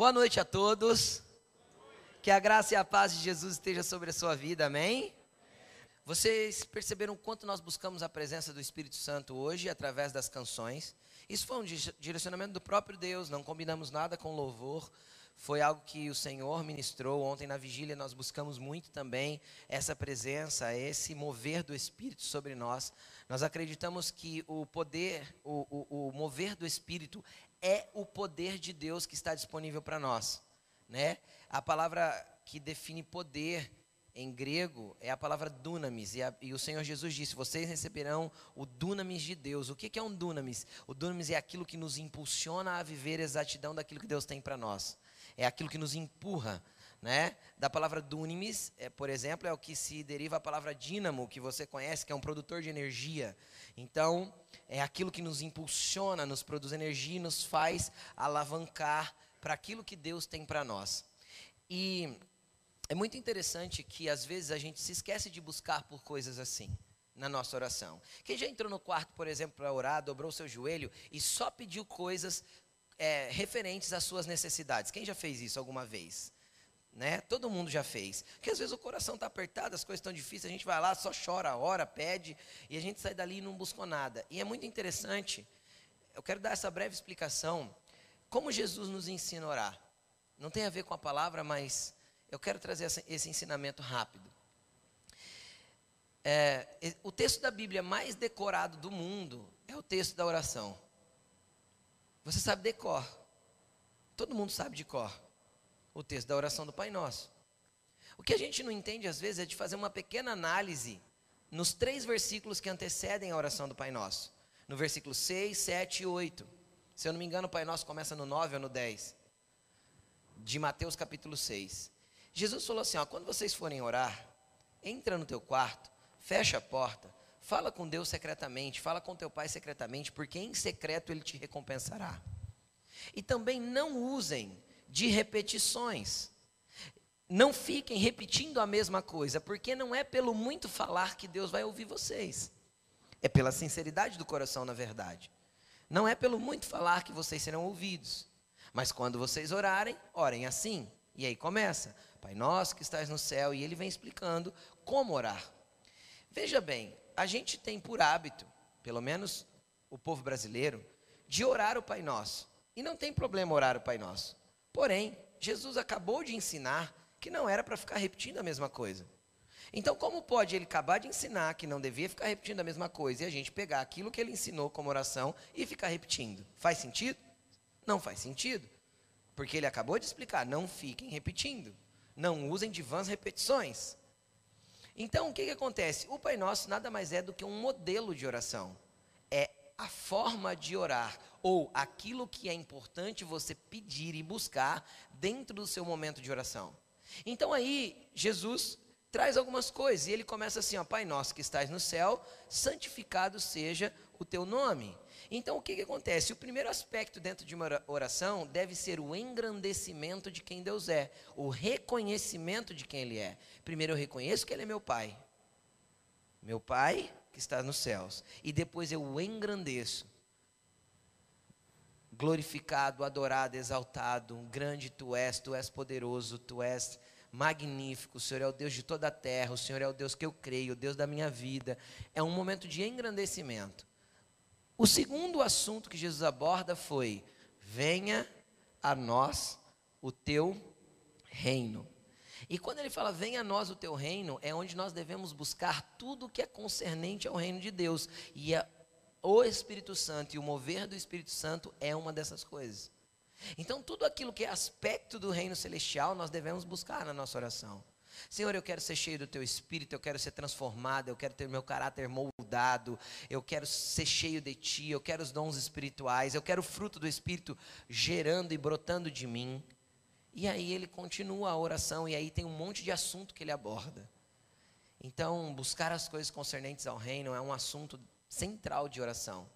Boa noite a todos. Que a graça e a paz de Jesus esteja sobre a sua vida, amém? Vocês perceberam quanto nós buscamos a presença do Espírito Santo hoje através das canções? Isso foi um direcionamento do próprio Deus, não combinamos nada com louvor. Foi algo que o Senhor ministrou ontem na vigília. Nós buscamos muito também essa presença, esse mover do Espírito sobre nós. Nós acreditamos que o poder, o, o, o mover do Espírito é o poder de Deus que está disponível para nós, né? A palavra que define poder em grego é a palavra dunamis, e, a, e, o Senhor Jesus disse: Vocês receberão o dunamis de Deus. O que, que é um dunamis? O dunamis é aquilo que nos impulsiona a viver a exatidão daquilo que Deus tem para nós, é aquilo que nos empurra. Né? Da palavra dunamis, é, por exemplo, é o que se deriva a palavra dínamo, que você conhece, que é um produtor de energia. Então, é aquilo que nos impulsiona, nos produz energia e nos faz alavancar para aquilo que Deus tem para nós. E é muito interessante que às vezes a gente se esquece de buscar por coisas assim na nossa oração. Quem já entrou no quarto, por exemplo, para orar, dobrou seu joelho e só pediu coisas é, referentes às suas necessidades? Quem já fez isso alguma vez? Né? Todo mundo já fez. Porque às vezes o coração está apertado, as coisas estão difíceis, a gente vai lá, só chora, ora, pede, e a gente sai dali e não buscou nada. E é muito interessante, eu quero dar essa breve explicação, como Jesus nos ensina a orar. Não tem a ver com a palavra, mas eu quero trazer esse ensinamento rápido. É, o texto da Bíblia mais decorado do mundo é o texto da oração. Você sabe decor. Todo mundo sabe de cor o texto da oração do Pai Nosso. O que a gente não entende às vezes é de fazer uma pequena análise nos três versículos que antecedem a oração do Pai Nosso. No versículo 6, 7 e 8. Se eu não me engano, o Pai Nosso começa no 9 ou no 10. De Mateus capítulo 6. Jesus falou assim: ó, quando vocês forem orar, entra no teu quarto, fecha a porta, fala com Deus secretamente, fala com teu pai secretamente, porque em secreto ele te recompensará. E também não usem de repetições. Não fiquem repetindo a mesma coisa, porque não é pelo muito falar que Deus vai ouvir vocês. É pela sinceridade do coração, na verdade. Não é pelo muito falar que vocês serão ouvidos. Mas quando vocês orarem, orem assim. E aí começa: Pai nosso que estás no céu, e ele vem explicando como orar. Veja bem, a gente tem por hábito, pelo menos o povo brasileiro, de orar o Pai Nosso. E não tem problema orar o Pai Nosso. Porém, Jesus acabou de ensinar que não era para ficar repetindo a mesma coisa. Então, como pode ele acabar de ensinar que não devia ficar repetindo a mesma coisa e a gente pegar aquilo que ele ensinou como oração e ficar repetindo? Faz sentido? Não faz sentido. Porque ele acabou de explicar: não fiquem repetindo. Não usem de vãs repetições. Então, o que, que acontece? O Pai Nosso nada mais é do que um modelo de oração. A forma de orar, ou aquilo que é importante você pedir e buscar dentro do seu momento de oração. Então aí, Jesus traz algumas coisas, e ele começa assim, ó, Pai nosso que estás no céu, santificado seja o teu nome. Então o que, que acontece? O primeiro aspecto dentro de uma oração deve ser o engrandecimento de quem Deus é, o reconhecimento de quem Ele é. Primeiro eu reconheço que Ele é meu Pai. Meu Pai que está nos céus. E depois eu o engrandeço. Glorificado, adorado, exaltado, grande tu és, tu és poderoso, tu és magnífico, o Senhor é o Deus de toda a terra, o Senhor é o Deus que eu creio, o Deus da minha vida. É um momento de engrandecimento. O segundo assunto que Jesus aborda foi: venha a nós o teu reino. E quando ele fala, venha a nós o teu reino, é onde nós devemos buscar tudo que é concernente ao reino de Deus. E a, o Espírito Santo e o mover do Espírito Santo é uma dessas coisas. Então, tudo aquilo que é aspecto do reino celestial, nós devemos buscar na nossa oração. Senhor, eu quero ser cheio do teu espírito, eu quero ser transformado, eu quero ter meu caráter moldado, eu quero ser cheio de ti, eu quero os dons espirituais, eu quero o fruto do espírito gerando e brotando de mim. E aí ele continua a oração, e aí tem um monte de assunto que ele aborda. Então, buscar as coisas concernentes ao reino é um assunto central de oração.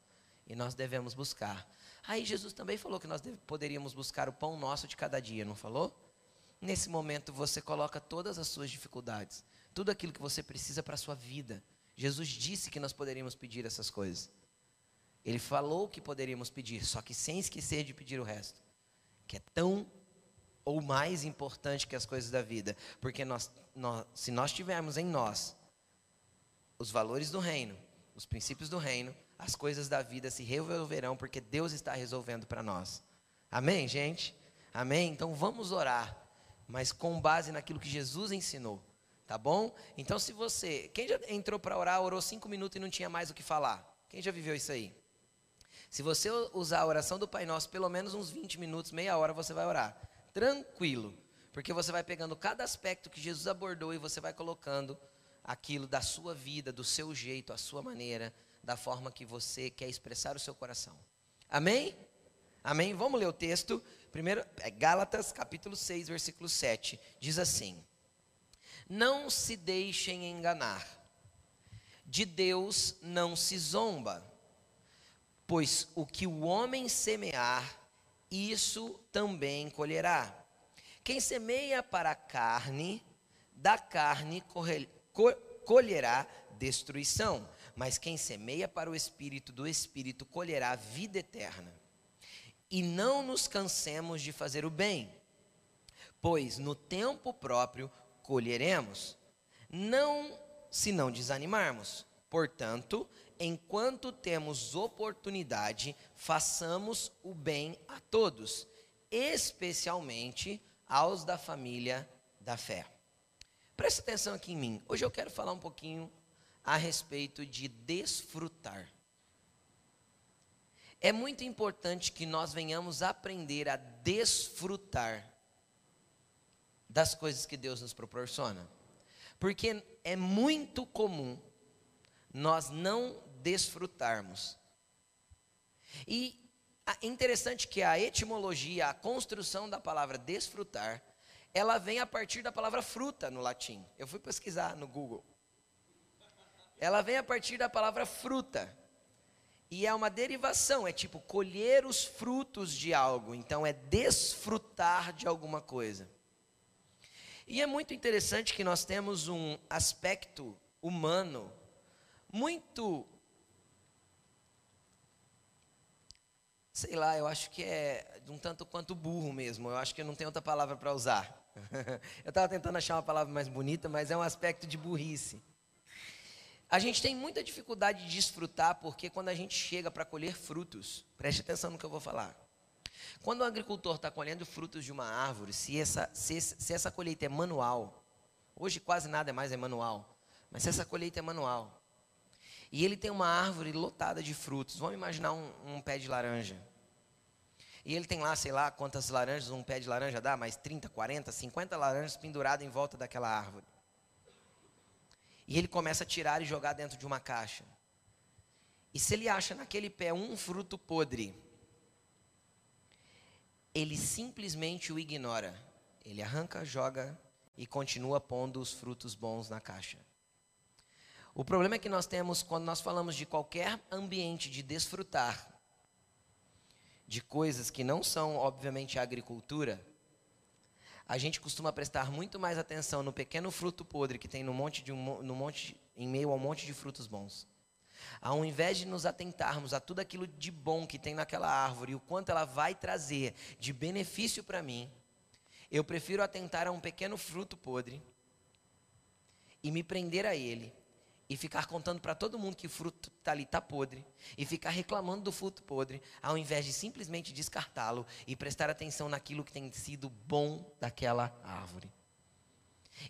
E nós devemos buscar. Aí Jesus também falou que nós poderíamos buscar o pão nosso de cada dia, não falou? Nesse momento você coloca todas as suas dificuldades, tudo aquilo que você precisa para a sua vida. Jesus disse que nós poderíamos pedir essas coisas. Ele falou que poderíamos pedir, só que sem esquecer de pedir o resto, que é tão ou mais importante que as coisas da vida, porque nós, nós, se nós tivermos em nós os valores do reino, os princípios do reino, as coisas da vida se resolverão, porque Deus está resolvendo para nós. Amém, gente? Amém? Então vamos orar, mas com base naquilo que Jesus ensinou, tá bom? Então, se você. Quem já entrou para orar, orou cinco minutos e não tinha mais o que falar? Quem já viveu isso aí? Se você usar a oração do Pai Nosso, pelo menos uns 20 minutos, meia hora, você vai orar. Tranquilo. Porque você vai pegando cada aspecto que Jesus abordou e você vai colocando aquilo da sua vida, do seu jeito, a sua maneira, da forma que você quer expressar o seu coração. Amém? Amém? Vamos ler o texto. Primeiro, é Gálatas, capítulo 6, versículo 7. Diz assim: Não se deixem enganar. De Deus não se zomba. Pois o que o homem semear, isso também colherá. Quem semeia para a carne, da carne colherá destruição mas quem semeia para o espírito, do espírito colherá vida eterna. E não nos cansemos de fazer o bem, pois no tempo próprio colheremos, não se não desanimarmos. Portanto, enquanto temos oportunidade, façamos o bem a todos, especialmente aos da família da fé. Presta atenção aqui em mim. Hoje eu quero falar um pouquinho a respeito de desfrutar. É muito importante que nós venhamos aprender a desfrutar das coisas que Deus nos proporciona. Porque é muito comum nós não desfrutarmos. E é interessante que a etimologia, a construção da palavra desfrutar, ela vem a partir da palavra fruta no latim. Eu fui pesquisar no Google ela vem a partir da palavra fruta. E é uma derivação, é tipo colher os frutos de algo, então é desfrutar de alguma coisa. E é muito interessante que nós temos um aspecto humano muito sei lá, eu acho que é um tanto quanto burro mesmo. Eu acho que eu não tenho outra palavra para usar. eu estava tentando achar uma palavra mais bonita, mas é um aspecto de burrice. A gente tem muita dificuldade de desfrutar porque quando a gente chega para colher frutos, preste atenção no que eu vou falar. Quando o agricultor está colhendo frutos de uma árvore, se essa, se, se essa colheita é manual, hoje quase nada mais é manual, mas se essa colheita é manual, e ele tem uma árvore lotada de frutos, vamos imaginar um, um pé de laranja. E ele tem lá, sei lá, quantas laranjas um pé de laranja dá, mais 30, 40, 50 laranjas penduradas em volta daquela árvore. E ele começa a tirar e jogar dentro de uma caixa. E se ele acha naquele pé um fruto podre, ele simplesmente o ignora. Ele arranca, joga e continua pondo os frutos bons na caixa. O problema é que nós temos, quando nós falamos de qualquer ambiente de desfrutar de coisas que não são, obviamente, a agricultura, a gente costuma prestar muito mais atenção no pequeno fruto podre que tem no monte de um, no monte, em meio ao monte de frutos bons. Ao invés de nos atentarmos a tudo aquilo de bom que tem naquela árvore e o quanto ela vai trazer de benefício para mim, eu prefiro atentar a um pequeno fruto podre e me prender a ele e ficar contando para todo mundo que o fruto está ali está podre e ficar reclamando do fruto podre, ao invés de simplesmente descartá-lo e prestar atenção naquilo que tem sido bom daquela árvore.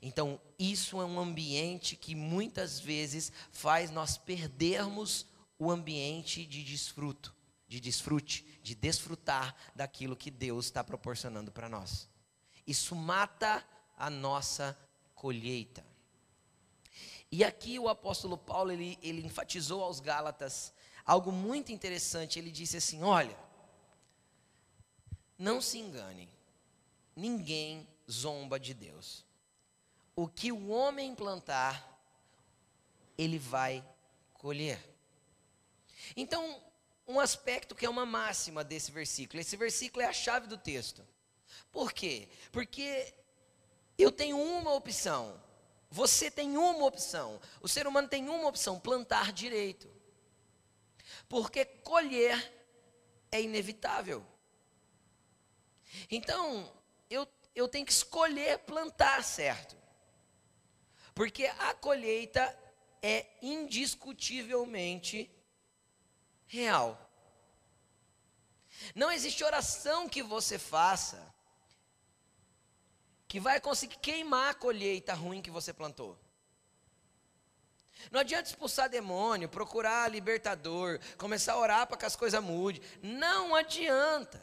Então, isso é um ambiente que muitas vezes faz nós perdermos o ambiente de desfruto, de desfrute, de desfrutar daquilo que Deus está proporcionando para nós. Isso mata a nossa colheita. E aqui o apóstolo Paulo, ele, ele enfatizou aos Gálatas algo muito interessante. Ele disse assim: Olha, não se enganem, ninguém zomba de Deus. O que o homem plantar, ele vai colher. Então, um aspecto que é uma máxima desse versículo, esse versículo é a chave do texto. Por quê? Porque eu tenho uma opção, você tem uma opção. O ser humano tem uma opção: plantar direito. Porque colher é inevitável. Então, eu, eu tenho que escolher plantar certo. Porque a colheita é indiscutivelmente real. Não existe oração que você faça que vai conseguir queimar a colheita ruim que você plantou. Não adianta expulsar demônio, procurar libertador, começar a orar para que as coisas mudem. Não adianta.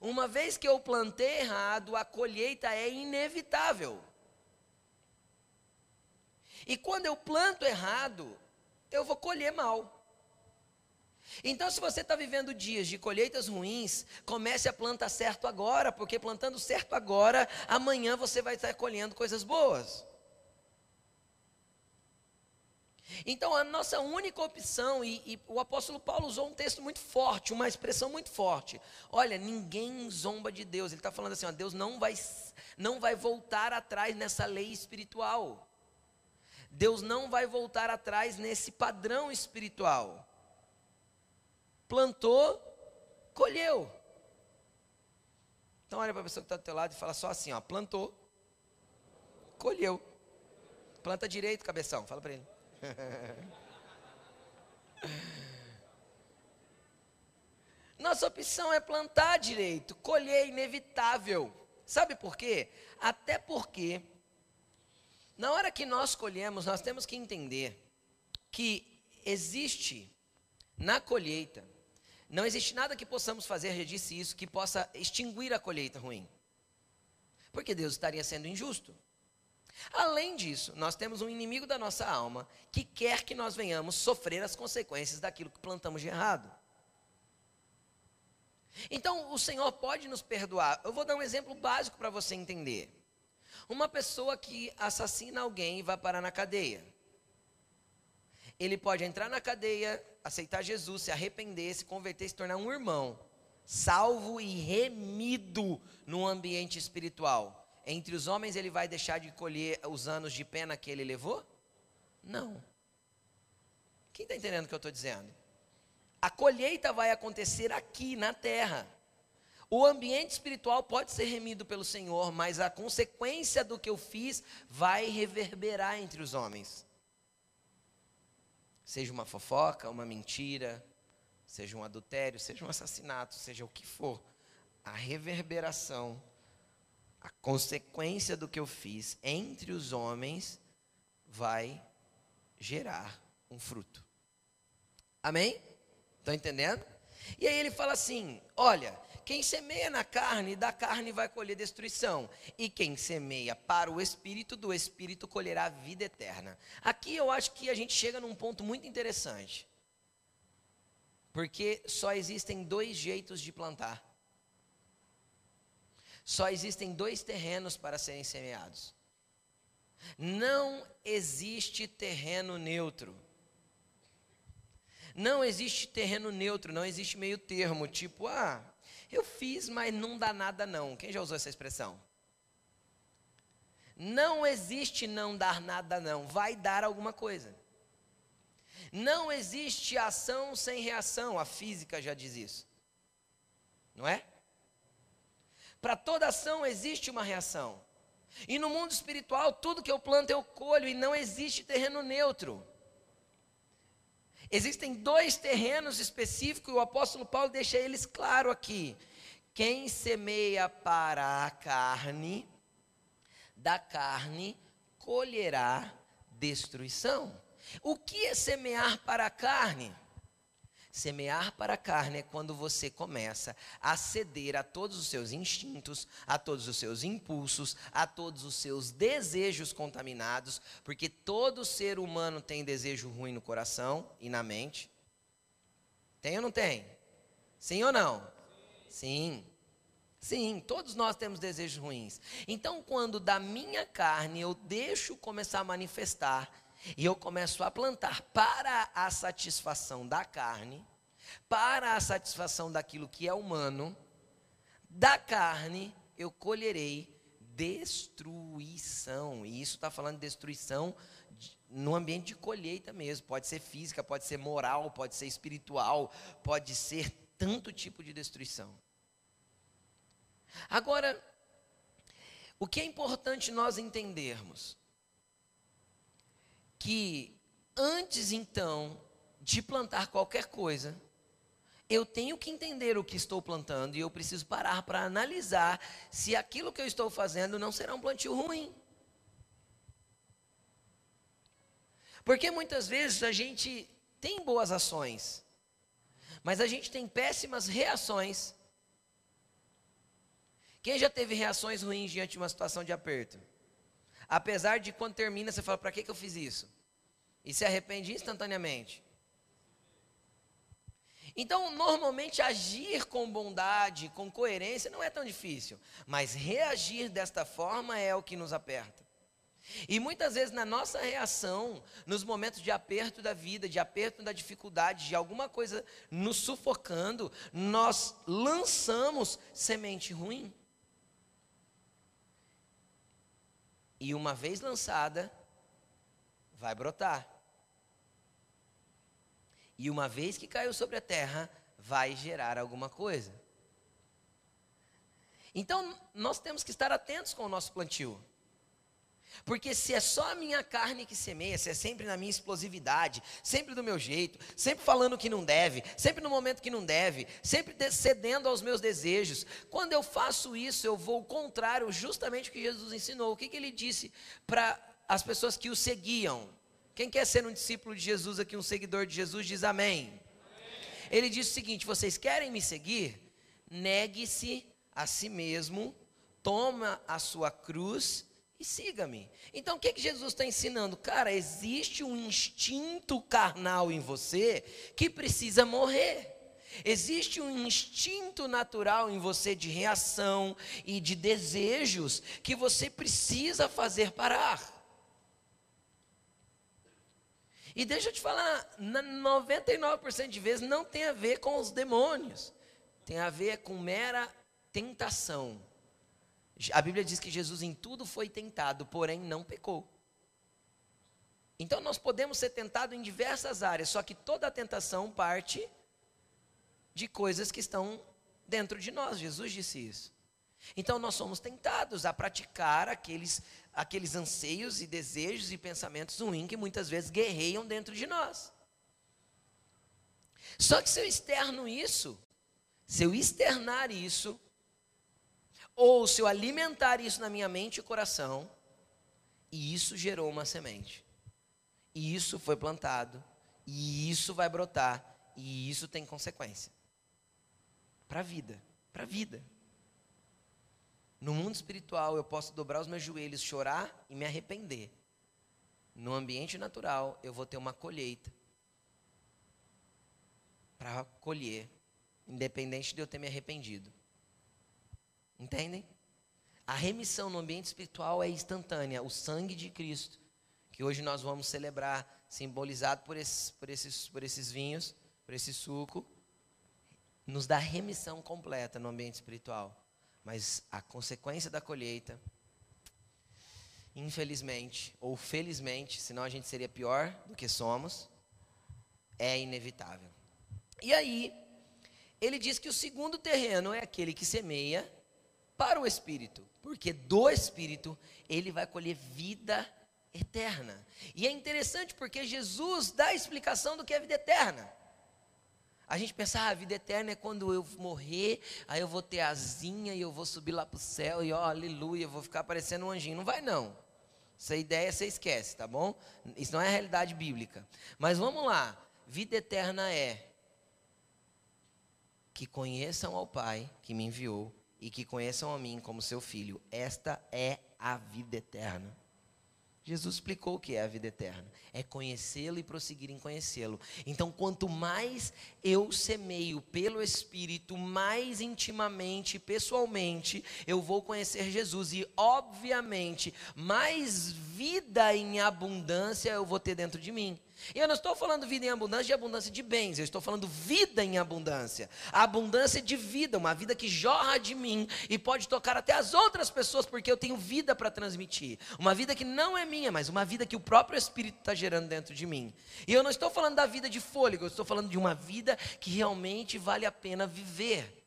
Uma vez que eu plantei errado, a colheita é inevitável. E quando eu planto errado, eu vou colher mal. Então, se você está vivendo dias de colheitas ruins, comece a plantar certo agora, porque plantando certo agora, amanhã você vai estar colhendo coisas boas. Então, a nossa única opção, e, e, o apóstolo Paulo usou um texto muito forte, uma expressão muito forte. Olha, ninguém zomba de Deus. Ele está falando assim: ó, Deus não vai, não vai voltar atrás nessa lei espiritual. Deus não vai voltar atrás nesse padrão espiritual. Plantou, colheu. Então olha para a pessoa que está do teu lado e fala só assim, ó, plantou, colheu. Planta direito, cabeção, fala para ele. Nossa opção é plantar direito, colher inevitável. Sabe por quê? Até porque, na hora que nós colhemos, nós temos que entender que existe na colheita, não existe nada que possamos fazer, já disse isso, que possa extinguir a colheita ruim. Porque Deus estaria sendo injusto. Além disso, nós temos um inimigo da nossa alma que quer que nós venhamos sofrer as consequências daquilo que plantamos de errado. Então, o Senhor pode nos perdoar. Eu vou dar um exemplo básico para você entender. Uma pessoa que assassina alguém e vai parar na cadeia. Ele pode entrar na cadeia, aceitar Jesus, se arrepender, se converter, se tornar um irmão, salvo e remido no ambiente espiritual entre os homens ele vai deixar de colher os anos de pena que ele levou? Não. Quem está entendendo o que eu estou dizendo? A colheita vai acontecer aqui na terra. O ambiente espiritual pode ser remido pelo Senhor, mas a consequência do que eu fiz vai reverberar entre os homens. Seja uma fofoca, uma mentira, seja um adultério, seja um assassinato, seja o que for, a reverberação a consequência do que eu fiz entre os homens vai gerar um fruto. Amém? Estão entendendo? E aí ele fala assim: olha, quem semeia na carne, da carne vai colher destruição. E quem semeia para o espírito, do espírito colherá vida eterna. Aqui eu acho que a gente chega num ponto muito interessante. Porque só existem dois jeitos de plantar. Só existem dois terrenos para serem semeados. Não existe terreno neutro. Não existe terreno neutro, não existe meio termo, tipo, ah, eu fiz, mas não dá nada não. Quem já usou essa expressão? Não existe não dar nada não, vai dar alguma coisa. Não existe ação sem reação, a física já diz isso. Não é? Para toda ação existe uma reação. E no mundo espiritual, tudo que eu planto eu colho e não existe terreno neutro. Existem dois terrenos específicos e o apóstolo Paulo deixa eles claro aqui. Quem semeia para a carne, da carne colherá destruição. O que é semear para a carne? Semear para a carne é quando você começa a ceder a todos os seus instintos, a todos os seus impulsos, a todos os seus desejos contaminados, porque todo ser humano tem desejo ruim no coração e na mente. Tem ou não tem? Sim ou não? Sim. Sim, todos nós temos desejos ruins. Então, quando da minha carne eu deixo começar a manifestar e eu começo a plantar para a satisfação da carne, para a satisfação daquilo que é humano, da carne eu colherei destruição. E isso está falando de destruição no ambiente de colheita mesmo. Pode ser física, pode ser moral, pode ser espiritual, pode ser tanto tipo de destruição. Agora, O que é importante nós entendermos? Que antes então de plantar qualquer coisa, eu tenho que entender o que estou plantando e eu preciso parar para analisar se aquilo que eu estou fazendo não será um plantio ruim. Porque muitas vezes a gente tem boas ações, mas a gente tem péssimas reações. Quem já teve reações ruins diante de uma situação de aperto? Apesar de quando termina, você fala: para que, que eu fiz isso? E se arrepende instantaneamente. Então, normalmente, agir com bondade, com coerência, não é tão difícil. Mas reagir desta forma é o que nos aperta. E muitas vezes, na nossa reação, nos momentos de aperto da vida, de aperto da dificuldade, de alguma coisa nos sufocando, nós lançamos semente ruim. E uma vez lançada, vai brotar. E uma vez que caiu sobre a terra, vai gerar alguma coisa. Então, nós temos que estar atentos com o nosso plantio. Porque se é só a minha carne que semeia, se é sempre na minha explosividade, sempre do meu jeito, sempre falando que não deve, sempre no momento que não deve, sempre cedendo aos meus desejos, quando eu faço isso, eu vou contrário justamente o que Jesus ensinou. O que, que ele disse para as pessoas que o seguiam? Quem quer ser um discípulo de Jesus aqui, um seguidor de Jesus, diz amém. amém. Ele disse o seguinte: vocês querem me seguir? Negue-se a si mesmo, toma a sua cruz e siga-me. Então o que, que Jesus está ensinando? Cara, existe um instinto carnal em você que precisa morrer. Existe um instinto natural em você de reação e de desejos que você precisa fazer parar. E deixa eu te falar, 99% de vezes não tem a ver com os demônios, tem a ver com mera tentação. A Bíblia diz que Jesus em tudo foi tentado, porém não pecou. Então nós podemos ser tentados em diversas áreas, só que toda tentação parte de coisas que estão dentro de nós. Jesus disse isso. Então nós somos tentados a praticar aqueles aqueles anseios e desejos e pensamentos ruins que muitas vezes guerreiam dentro de nós. Só que se eu externo isso, se eu externar isso, ou se eu alimentar isso na minha mente e coração, e isso gerou uma semente. E isso foi plantado, e isso vai brotar, e isso tem consequência. Para a vida, para a vida. No mundo espiritual, eu posso dobrar os meus joelhos, chorar e me arrepender. No ambiente natural, eu vou ter uma colheita para colher, independente de eu ter me arrependido. Entendem? A remissão no ambiente espiritual é instantânea. O sangue de Cristo, que hoje nós vamos celebrar, simbolizado por esses, por esses, por esses vinhos, por esse suco, nos dá remissão completa no ambiente espiritual. Mas a consequência da colheita, infelizmente, ou felizmente, senão a gente seria pior do que somos, é inevitável. E aí, ele diz que o segundo terreno é aquele que semeia para o espírito, porque do espírito ele vai colher vida eterna. E é interessante porque Jesus dá a explicação do que é vida eterna. A gente pensa, ah, a vida eterna é quando eu morrer, aí eu vou ter asinha e eu vou subir lá para o céu e ó, aleluia, eu vou ficar parecendo um anjinho. Não vai não. Essa ideia você esquece, tá bom? Isso não é a realidade bíblica. Mas vamos lá. Vida eterna é que conheçam ao Pai que me enviou e que conheçam a mim como seu filho. Esta é a vida eterna. Jesus explicou o que é a vida eterna: é conhecê-lo e prosseguir em conhecê-lo. Então, quanto mais eu semeio pelo Espírito, mais intimamente, pessoalmente, eu vou conhecer Jesus e, obviamente, mais vida em abundância eu vou ter dentro de mim. E eu não estou falando vida em abundância de abundância de bens, eu estou falando vida em abundância. A abundância de vida, uma vida que jorra de mim e pode tocar até as outras pessoas, porque eu tenho vida para transmitir. Uma vida que não é minha, mas uma vida que o próprio Espírito está gerando dentro de mim. E eu não estou falando da vida de fôlego, eu estou falando de uma vida que realmente vale a pena viver.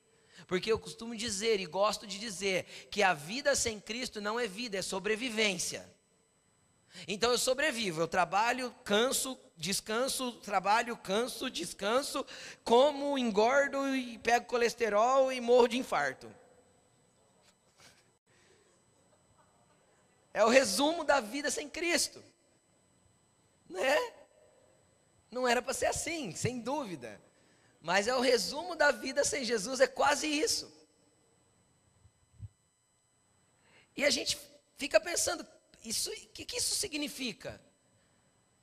Porque eu costumo dizer e gosto de dizer que a vida sem Cristo não é vida, é sobrevivência. Então eu sobrevivo, eu trabalho, canso, descanso, trabalho, canso, descanso, como, engordo e pego colesterol e morro de infarto. É o resumo da vida sem Cristo. Né? Não era para ser assim, sem dúvida. Mas é o resumo da vida sem Jesus, é quase isso. E a gente fica pensando, isso, o que, que isso significa?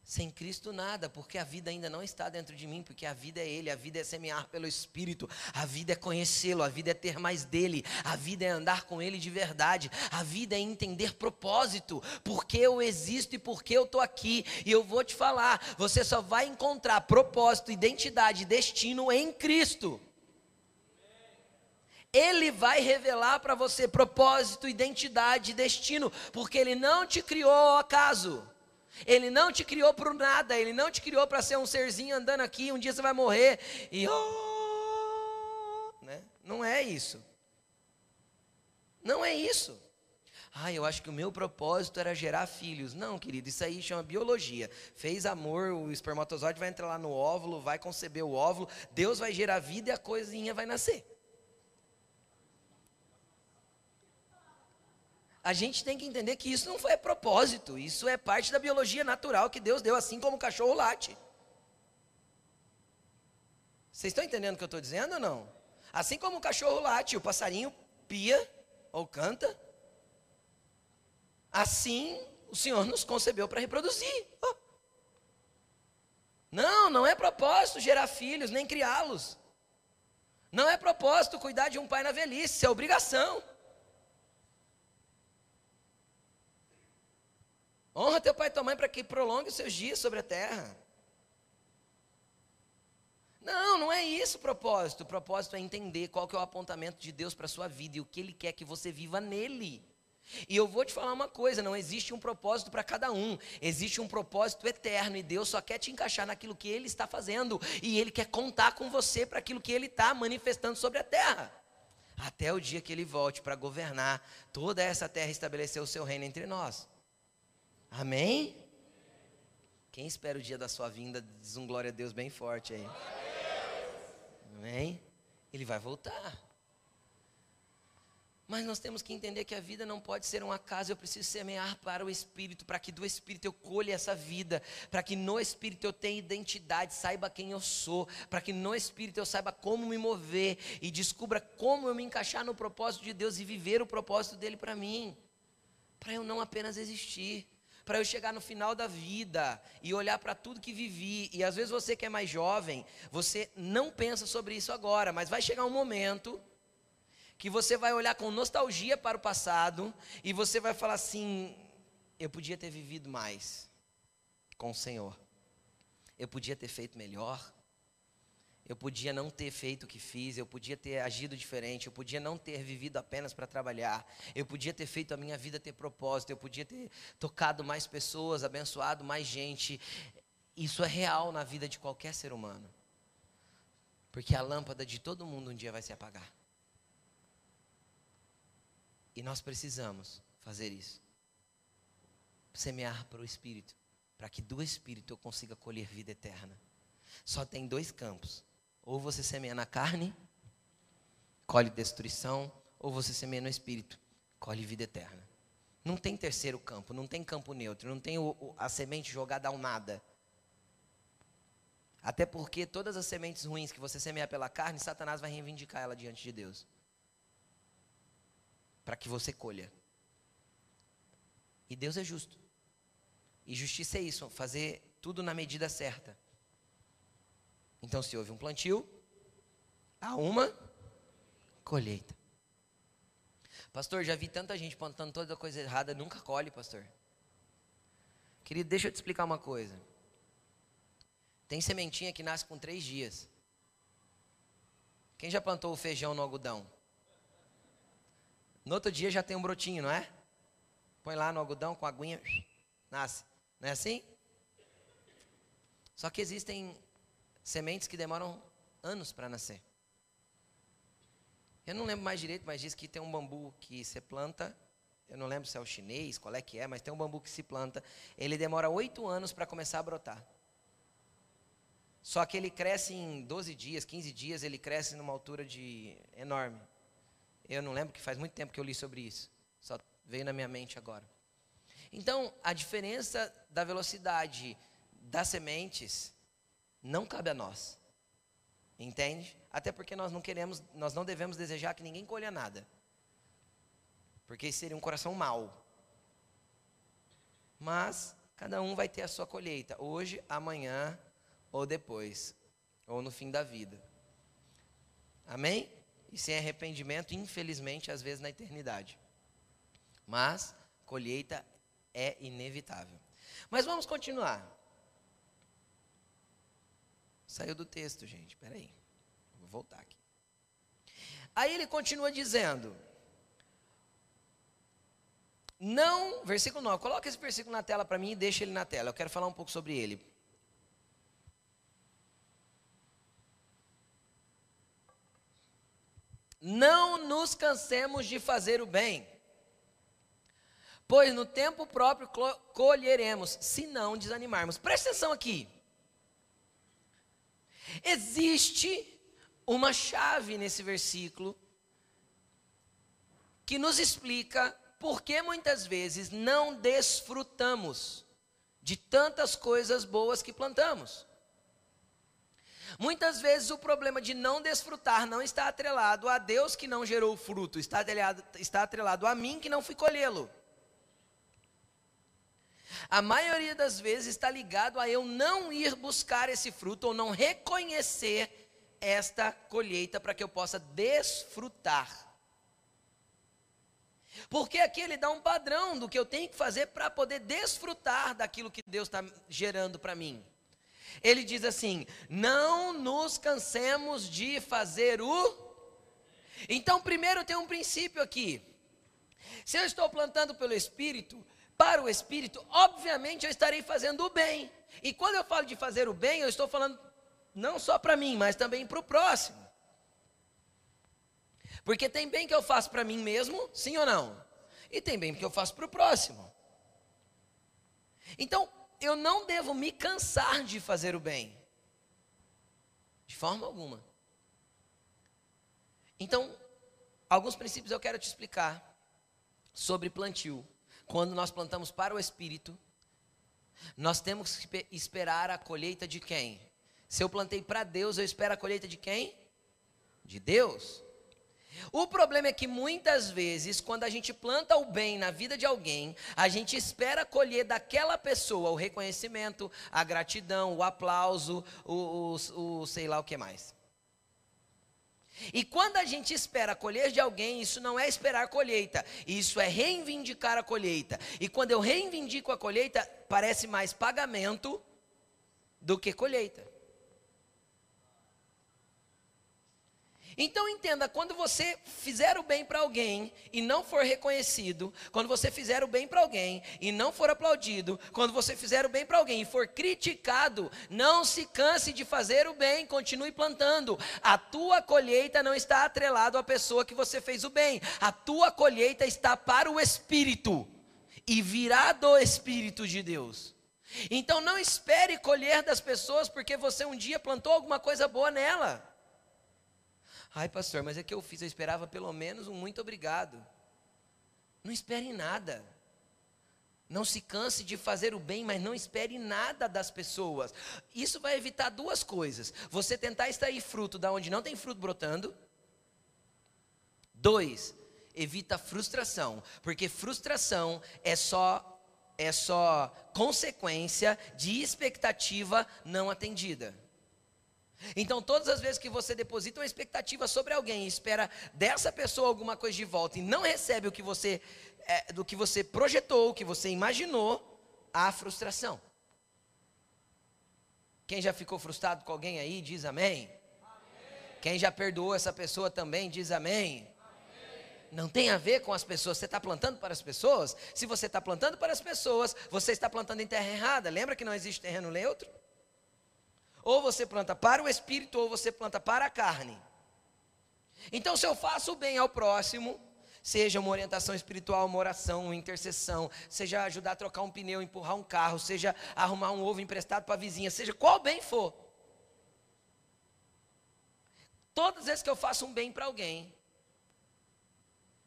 Sem Cristo nada, porque a vida ainda não está dentro de mim, porque a vida é Ele, a vida é semear pelo Espírito, a vida é conhecê-lo, a vida é ter mais dele, a vida é andar com Ele de verdade, a vida é entender propósito, porque eu existo e porque eu estou aqui. E eu vou te falar: você só vai encontrar propósito, identidade, destino em Cristo. Ele vai revelar para você propósito, identidade, destino, porque Ele não te criou ao acaso. Ele não te criou para nada, Ele não te criou para ser um serzinho andando aqui, um dia você vai morrer e oh, né? Não é isso. Não é isso. Ah, eu acho que o meu propósito era gerar filhos. Não, querido, isso aí chama biologia. Fez amor, o espermatozoide vai entrar lá no óvulo, vai conceber o óvulo, Deus vai gerar vida e a coisinha vai nascer. A gente tem que entender que isso não foi propósito, isso é parte da biologia natural que Deus deu, assim como o cachorro late. Vocês estão entendendo o que eu estou dizendo ou não? Assim como o cachorro late, o passarinho pia ou canta, assim o Senhor nos concebeu para reproduzir. Oh. Não, não é propósito gerar filhos, nem criá-los. Não é propósito cuidar de um pai na velhice, é obrigação. Honra teu pai e tua mãe para que prolongue os seus dias sobre a terra. Não, não é isso o propósito. O propósito é entender qual que é o apontamento de Deus para a sua vida e o que Ele quer que você viva nele. E eu vou te falar uma coisa: não existe um propósito para cada um, existe um propósito eterno, e Deus só quer te encaixar naquilo que Ele está fazendo, e Ele quer contar com você para aquilo que Ele está manifestando sobre a terra, até o dia que Ele volte para governar toda essa terra e estabelecer o seu reino entre nós. Amém? Quem espera o dia da sua vinda, diz um glória a Deus bem forte aí. Amém? Ele vai voltar. Mas nós temos que entender que a vida não pode ser um acaso, eu preciso semear para o Espírito, para que do Espírito eu colhe essa vida, para que no Espírito eu tenha identidade, saiba quem eu sou, para que no Espírito eu saiba como me mover e descubra como eu me encaixar no propósito de Deus e viver o propósito dele para mim, para eu não apenas existir para eu chegar no final da vida e olhar para tudo que vivi. E às vezes você que é mais jovem, você não pensa sobre isso agora, mas vai chegar um momento que você vai olhar com nostalgia para o passado e você vai falar assim: eu podia ter vivido mais com o Senhor. Eu podia ter feito melhor. Eu podia não ter feito o que fiz, eu podia ter agido diferente, eu podia não ter vivido apenas para trabalhar, eu podia ter feito a minha vida ter propósito, eu podia ter tocado mais pessoas, abençoado mais gente. Isso é real na vida de qualquer ser humano. Porque a lâmpada de todo mundo um dia vai se apagar. E nós precisamos fazer isso. Semear para o Espírito, para que do Espírito eu consiga colher vida eterna. Só tem dois campos ou você semeia na carne, colhe destruição, ou você semeia no espírito, colhe vida eterna. Não tem terceiro campo, não tem campo neutro, não tem o, a semente jogada ao nada. Até porque todas as sementes ruins que você semeia pela carne, Satanás vai reivindicar ela diante de Deus. Para que você colha. E Deus é justo. E justiça é isso, fazer tudo na medida certa. Então, se houve um plantio, há uma colheita. Pastor, já vi tanta gente plantando toda coisa errada, nunca colhe, pastor. Querido, deixa eu te explicar uma coisa. Tem sementinha que nasce com três dias. Quem já plantou o feijão no algodão? No outro dia já tem um brotinho, não é? Põe lá no algodão com aguinha, nasce. Não é assim? Só que existem sementes que demoram anos para nascer. Eu não lembro mais direito, mas diz que tem um bambu que você planta. Eu não lembro se é o chinês, qual é que é, mas tem um bambu que se planta. Ele demora oito anos para começar a brotar. Só que ele cresce em 12 dias, 15 dias, ele cresce numa altura de enorme. Eu não lembro que faz muito tempo que eu li sobre isso. Só veio na minha mente agora. Então, a diferença da velocidade das sementes não cabe a nós. Entende? Até porque nós não queremos, nós não devemos desejar que ninguém colha nada. Porque seria um coração mau. Mas cada um vai ter a sua colheita, hoje, amanhã ou depois, ou no fim da vida. Amém? E sem arrependimento, infelizmente, às vezes na eternidade. Mas colheita é inevitável. Mas vamos continuar. Saiu do texto, gente. Espera aí. Vou voltar aqui. Aí ele continua dizendo: Não, versículo 9. Coloca esse versículo na tela para mim e deixa ele na tela. Eu quero falar um pouco sobre ele. Não nos cansemos de fazer o bem, pois no tempo próprio colheremos, se não desanimarmos. Presta atenção aqui. Existe uma chave nesse versículo que nos explica por que muitas vezes não desfrutamos de tantas coisas boas que plantamos. Muitas vezes o problema de não desfrutar não está atrelado a Deus que não gerou o fruto, está atrelado, está atrelado a mim que não fui colhê-lo. A maioria das vezes está ligado a eu não ir buscar esse fruto ou não reconhecer esta colheita para que eu possa desfrutar. Porque aqui ele dá um padrão do que eu tenho que fazer para poder desfrutar daquilo que Deus está gerando para mim. Ele diz assim: não nos cansemos de fazer o. Então, primeiro tem um princípio aqui. Se eu estou plantando pelo Espírito, para o Espírito, obviamente eu estarei fazendo o bem. E quando eu falo de fazer o bem, eu estou falando não só para mim, mas também para o próximo. Porque tem bem que eu faço para mim mesmo, sim ou não? E tem bem que eu faço para o próximo. Então, eu não devo me cansar de fazer o bem. De forma alguma. Então, alguns princípios eu quero te explicar sobre plantio. Quando nós plantamos para o Espírito, nós temos que esperar a colheita de quem? Se eu plantei para Deus, eu espero a colheita de quem? De Deus. O problema é que muitas vezes, quando a gente planta o bem na vida de alguém, a gente espera colher daquela pessoa o reconhecimento, a gratidão, o aplauso, o, o, o sei lá o que mais. E quando a gente espera colher de alguém, isso não é esperar colheita, isso é reivindicar a colheita. E quando eu reivindico a colheita, parece mais pagamento do que colheita. Então entenda, quando você fizer o bem para alguém e não for reconhecido, quando você fizer o bem para alguém e não for aplaudido, quando você fizer o bem para alguém e for criticado, não se canse de fazer o bem, continue plantando. A tua colheita não está atrelado à pessoa que você fez o bem. A tua colheita está para o espírito e virá do espírito de Deus. Então não espere colher das pessoas porque você um dia plantou alguma coisa boa nela. Ai, pastor, mas é que eu fiz, eu esperava pelo menos um muito obrigado. Não espere nada. Não se canse de fazer o bem, mas não espere nada das pessoas. Isso vai evitar duas coisas: você tentar extrair fruto da onde não tem fruto brotando. Dois, evita frustração, porque frustração é só é só consequência de expectativa não atendida. Então, todas as vezes que você deposita uma expectativa sobre alguém e espera dessa pessoa alguma coisa de volta e não recebe o que você, é, do que você projetou, o que você imaginou, há frustração. Quem já ficou frustrado com alguém aí, diz amém. amém. Quem já perdoou essa pessoa também, diz amém. amém. Não tem a ver com as pessoas, você está plantando para as pessoas? Se você está plantando para as pessoas, você está plantando em terra errada. Lembra que não existe terreno neutro? Ou você planta para o espírito, ou você planta para a carne. Então, se eu faço o bem ao próximo, seja uma orientação espiritual, uma oração, uma intercessão, seja ajudar a trocar um pneu, empurrar um carro, seja arrumar um ovo emprestado para a vizinha, seja qual bem for. Todas as vezes que eu faço um bem para alguém,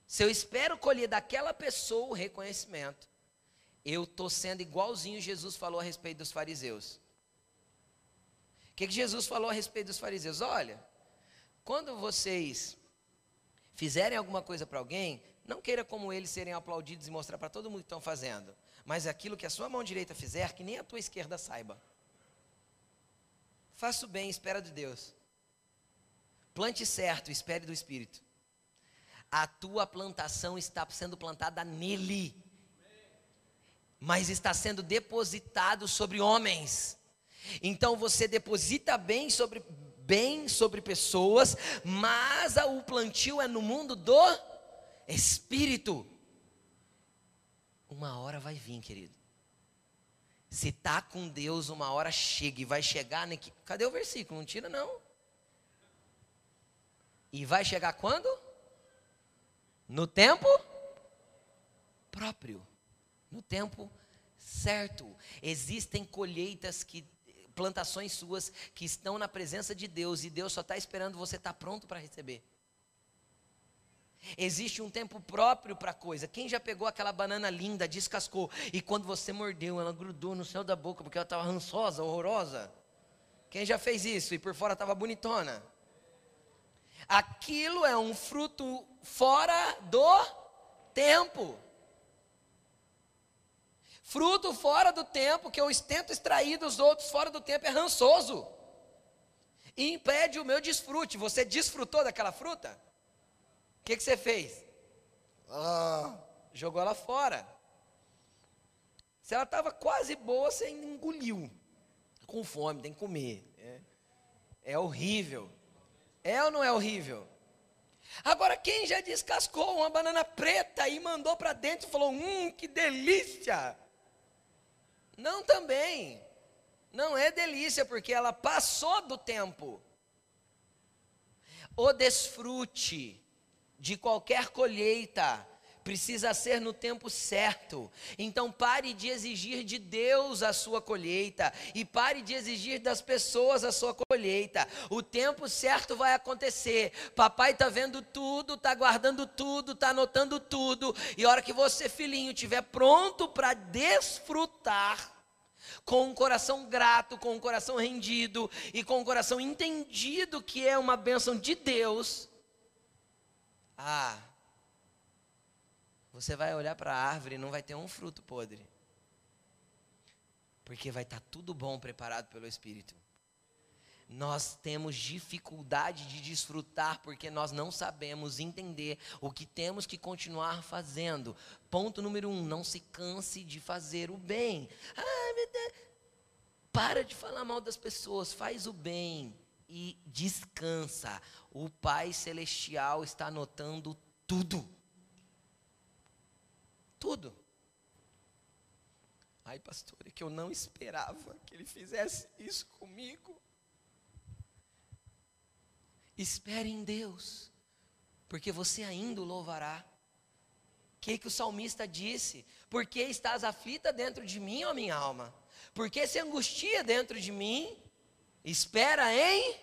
se eu espero colher daquela pessoa o reconhecimento, eu estou sendo igualzinho Jesus falou a respeito dos fariseus. Que, que Jesus falou a respeito dos fariseus? Olha, quando vocês fizerem alguma coisa para alguém, não queira como eles serem aplaudidos e mostrar para todo mundo que estão fazendo, mas aquilo que a sua mão direita fizer, que nem a tua esquerda saiba. Faça o bem, espera de Deus. Plante certo, espere do Espírito. A tua plantação está sendo plantada nele, mas está sendo depositado sobre homens. Então você deposita bem sobre bem sobre pessoas, mas o plantio é no mundo do espírito. Uma hora vai vir, querido. Se tá com Deus, uma hora chega e vai chegar. Né? Cadê o versículo? Não tira, não. E vai chegar quando? No tempo próprio. No tempo certo. Existem colheitas que plantações suas que estão na presença de Deus e Deus só está esperando você estar tá pronto para receber. Existe um tempo próprio para a coisa. Quem já pegou aquela banana linda, descascou, e quando você mordeu, ela grudou no céu da boca porque ela estava rançosa, horrorosa? Quem já fez isso e por fora estava bonitona? Aquilo é um fruto fora do tempo. Fruto fora do tempo, que eu tento extrair dos outros fora do tempo, é rançoso. E impede o meu desfrute. Você desfrutou daquela fruta? O que, que você fez? Ah, jogou ela fora. Se ela estava quase boa, você engoliu. Com fome, tem que comer. É, é horrível. É ou não é horrível? Agora, quem já descascou uma banana preta e mandou para dentro e falou: Hum, que delícia! Não também. Não é delícia, porque ela passou do tempo. O desfrute de qualquer colheita precisa ser no tempo certo. Então pare de exigir de Deus a sua colheita e pare de exigir das pessoas a sua colheita. O tempo certo vai acontecer. Papai está vendo tudo, está guardando tudo, está anotando tudo. E a hora que você, filhinho, estiver pronto para desfrutar, com um coração grato, com um coração rendido e com um coração entendido que é uma bênção de Deus, ah, você vai olhar para a árvore e não vai ter um fruto podre. Porque vai estar tá tudo bom preparado pelo Espírito. Nós temos dificuldade de desfrutar porque nós não sabemos entender o que temos que continuar fazendo. Ponto número um: não se canse de fazer o bem. Ah, meu Deus. Para de falar mal das pessoas, faz o bem e descansa. O Pai Celestial está anotando tudo. Tudo. Ai, pastor, é que eu não esperava que ele fizesse isso comigo. Espere em Deus, porque você ainda o louvará. O que, que o salmista disse? Por que estás aflita dentro de mim, ó minha alma? Por que se angustia dentro de mim? Espera em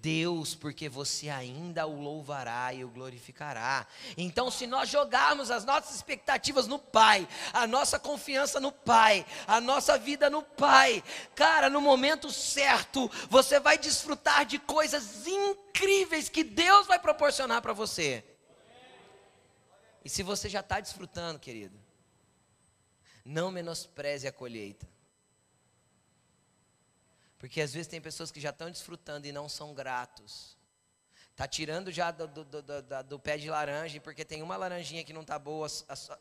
Deus, porque você ainda o louvará e o glorificará. Então, se nós jogarmos as nossas expectativas no Pai, a nossa confiança no Pai, a nossa vida no Pai, cara, no momento certo, você vai desfrutar de coisas incríveis que Deus vai proporcionar para você. E se você já está desfrutando, querido, não menospreze a colheita. Porque às vezes tem pessoas que já estão desfrutando e não são gratos. Está tirando já do, do, do, do, pé de laranja, porque tem uma laranjinha que não está boa,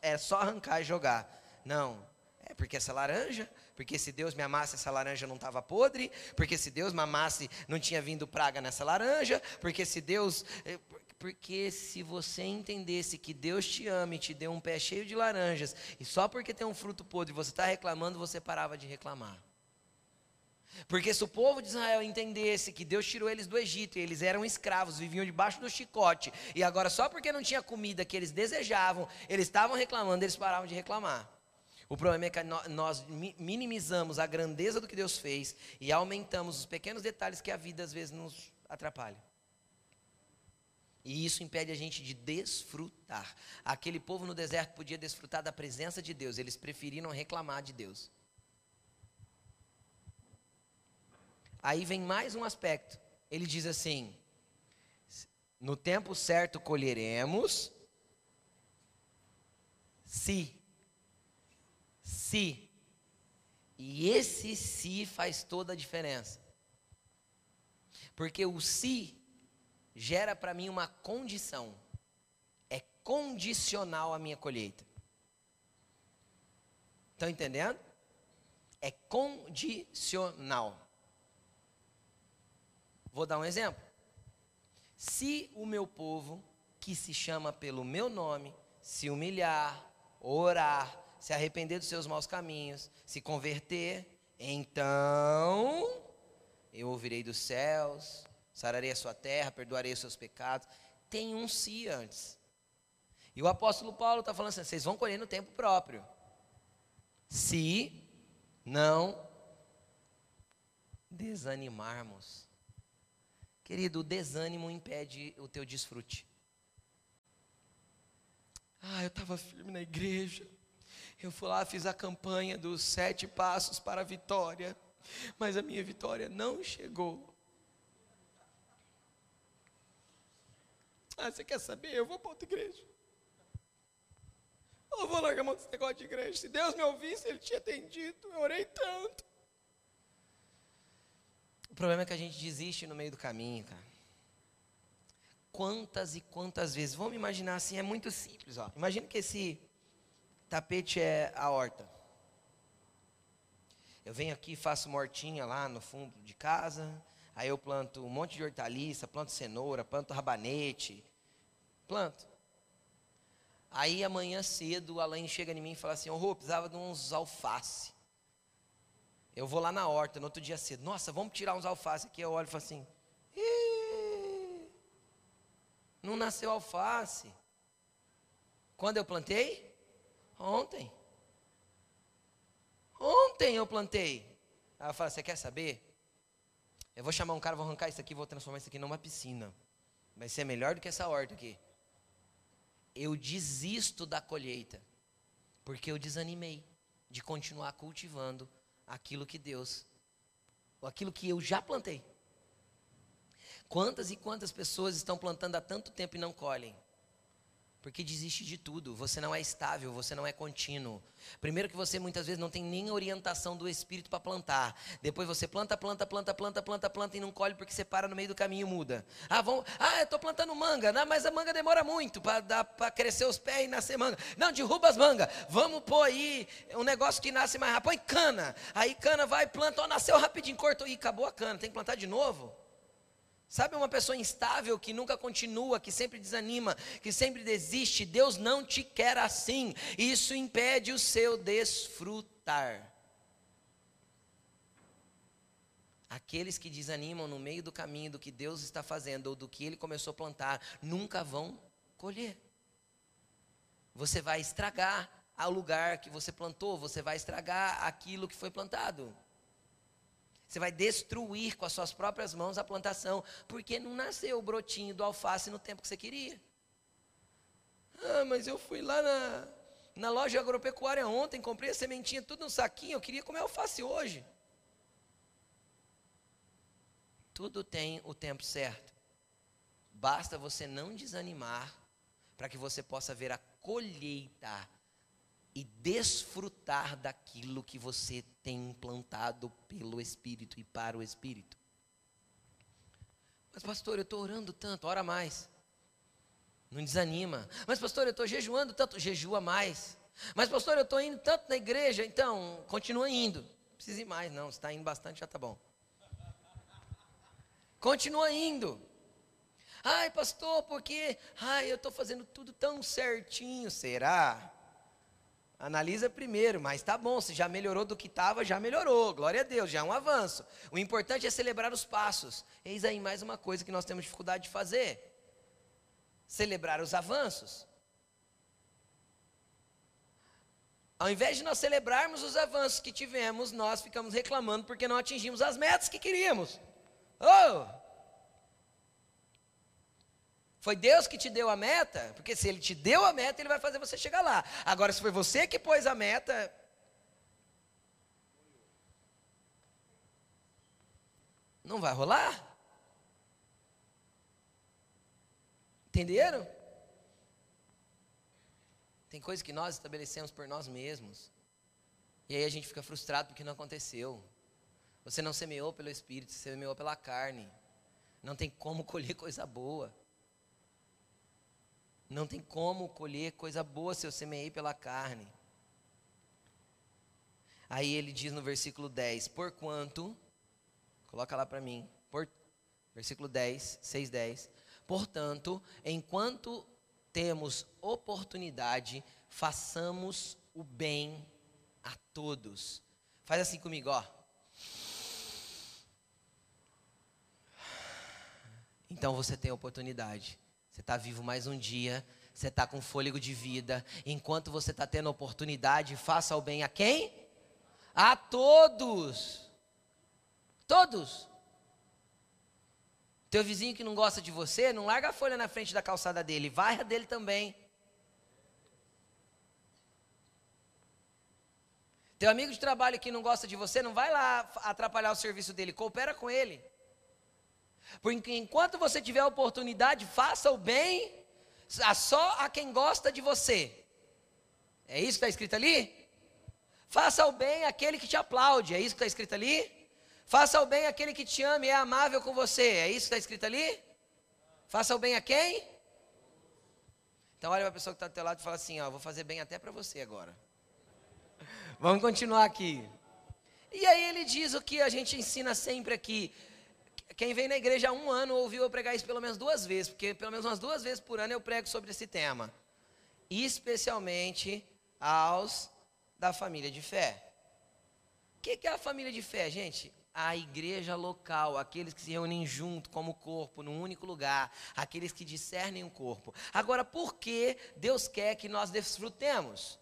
é só arrancar e jogar. Não, é porque essa laranja, porque se Deus me amasse, essa laranja não estava podre, porque se Deus me amasse, não tinha vindo praga nessa laranja, porque se Deus. Eh, porque se você entendesse que Deus te ama e te deu um pé cheio de laranjas, e só porque tem um fruto podre você está reclamando, você parava de reclamar. Porque se o povo de Israel entendesse que Deus tirou eles do Egito e eles eram escravos, viviam debaixo do chicote, e agora só porque não tinha comida que eles desejavam, eles estavam reclamando, eles paravam de reclamar. O problema é que nós minimizamos a grandeza do que Deus fez e aumentamos os pequenos detalhes que a vida às vezes nos atrapalha. E isso impede a gente de desfrutar. Aquele povo no deserto podia desfrutar da presença de Deus, eles preferiram reclamar de Deus. Aí vem mais um aspecto. Ele diz assim: no tempo certo colheremos, se. Se. E esse se faz toda a diferença. Porque o se gera para mim uma condição. É condicional a minha colheita. Estão entendendo? É condicional. Vou dar um exemplo. Se o meu povo, que se chama pelo meu nome, se humilhar, orar, se arrepender dos seus maus caminhos, se converter, então eu ouvirei dos céus, sararei a sua terra, perdoarei os seus pecados. Tem um se antes. E o apóstolo Paulo está falando assim: vocês vão colher no tempo próprio. Se não desanimarmos. Querido, o desânimo impede o teu desfrute. Ah, eu estava firme na igreja. Eu fui lá, fiz a campanha dos sete passos para a vitória. Mas a minha vitória não chegou. Ah, você quer saber? Eu vou para outra igreja. Eu vou largar mão desse negócio de igreja. Se Deus me ouvisse, Ele tinha atendido. Eu orei tanto. O problema é que a gente desiste no meio do caminho, cara. Quantas e quantas vezes? Vamos imaginar assim, é muito simples. Ó. Imagina que esse tapete é a horta. Eu venho aqui, faço mortinha lá no fundo de casa, aí eu planto um monte de hortaliça, planto cenoura, planto rabanete, planto. Aí amanhã cedo, a Alain chega em mim e fala assim, oh, precisava de uns alface. Eu vou lá na horta, no outro dia cedo. Nossa, vamos tirar uns alface aqui. Eu olho e falo assim: não nasceu alface. Quando eu plantei? Ontem. Ontem eu plantei. Aí eu falo: Você quer saber? Eu vou chamar um cara, vou arrancar isso aqui, vou transformar isso aqui numa piscina. Vai ser melhor do que essa horta aqui. Eu desisto da colheita, porque eu desanimei de continuar cultivando aquilo que Deus, aquilo que eu já plantei. Quantas e quantas pessoas estão plantando há tanto tempo e não colhem? Porque desiste de tudo, você não é estável, você não é contínuo. Primeiro que você muitas vezes não tem nem orientação do Espírito para plantar. Depois você planta, planta, planta, planta, planta, planta e não colhe porque você para no meio do caminho e muda. Ah, vão, ah eu estou plantando manga, não, mas a manga demora muito para crescer os pés e nascer manga. Não, derruba as mangas, vamos pôr aí um negócio que nasce mais rápido. Põe cana, aí cana vai, planta, ó, nasceu rapidinho, cortou e acabou a cana, tem que plantar de novo. Sabe uma pessoa instável que nunca continua, que sempre desanima, que sempre desiste? Deus não te quer assim. Isso impede o seu desfrutar. Aqueles que desanimam no meio do caminho do que Deus está fazendo ou do que Ele começou a plantar, nunca vão colher. Você vai estragar o lugar que você plantou, você vai estragar aquilo que foi plantado. Você vai destruir com as suas próprias mãos a plantação, porque não nasceu o brotinho do alface no tempo que você queria. Ah, mas eu fui lá na, na loja agropecuária ontem, comprei a sementinha tudo no saquinho, eu queria comer alface hoje. Tudo tem o tempo certo. Basta você não desanimar para que você possa ver a colheita e desfrutar daquilo que você tem implantado pelo Espírito e para o Espírito. Mas, pastor, eu estou orando tanto, ora mais. Não desanima. Mas, pastor, eu estou jejuando tanto, jejua mais. Mas, pastor, eu estou indo tanto na igreja, então, continua indo. Não precisa ir mais, não. Se está indo bastante, já está bom. Continua indo. Ai, pastor, porque ai, eu estou fazendo tudo tão certinho. Será? Analisa primeiro, mas tá bom, se já melhorou do que estava, já melhorou. Glória a Deus, já é um avanço. O importante é celebrar os passos. Eis aí mais uma coisa que nós temos dificuldade de fazer: celebrar os avanços. Ao invés de nós celebrarmos os avanços que tivemos, nós ficamos reclamando porque não atingimos as metas que queríamos. Oh! Foi Deus que te deu a meta? Porque se Ele te deu a meta, Ele vai fazer você chegar lá. Agora, se foi você que pôs a meta. Não vai rolar. Entenderam? Tem coisas que nós estabelecemos por nós mesmos. E aí a gente fica frustrado porque não aconteceu. Você não semeou pelo Espírito, você semeou pela carne. Não tem como colher coisa boa. Não tem como colher coisa boa se eu semeei pela carne. Aí ele diz no versículo 10: Porquanto, coloca lá para mim, por, versículo 10, 6, 10. Portanto, enquanto temos oportunidade, façamos o bem a todos. Faz assim comigo, ó. Então você tem oportunidade. Você está vivo mais um dia, você está com fôlego de vida. Enquanto você está tendo oportunidade, faça o bem a quem? A todos. Todos. Teu vizinho que não gosta de você, não larga a folha na frente da calçada dele, vai a dele também. Teu amigo de trabalho que não gosta de você, não vai lá atrapalhar o serviço dele, coopera com ele. Porque enquanto você tiver a oportunidade, faça o bem a só a quem gosta de você. É isso que está escrito ali? Faça o bem àquele que te aplaude. É isso que está escrito ali? Faça o bem àquele que te ama e é amável com você. É isso que está escrito ali? Faça o bem a quem? Então olha para a pessoa que está do teu lado e fala assim, ó, vou fazer bem até para você agora. Vamos continuar aqui. E aí ele diz o que a gente ensina sempre aqui. Quem vem na igreja há um ano ouviu eu pregar isso pelo menos duas vezes, porque pelo menos umas duas vezes por ano eu prego sobre esse tema. Especialmente aos da família de fé. O que, é a família de fé, gente? A igreja local, aqueles que se reúnem junto como corpo, num único lugar, aqueles que discernem o corpo. Agora, por que Deus quer que nós desfrutemos?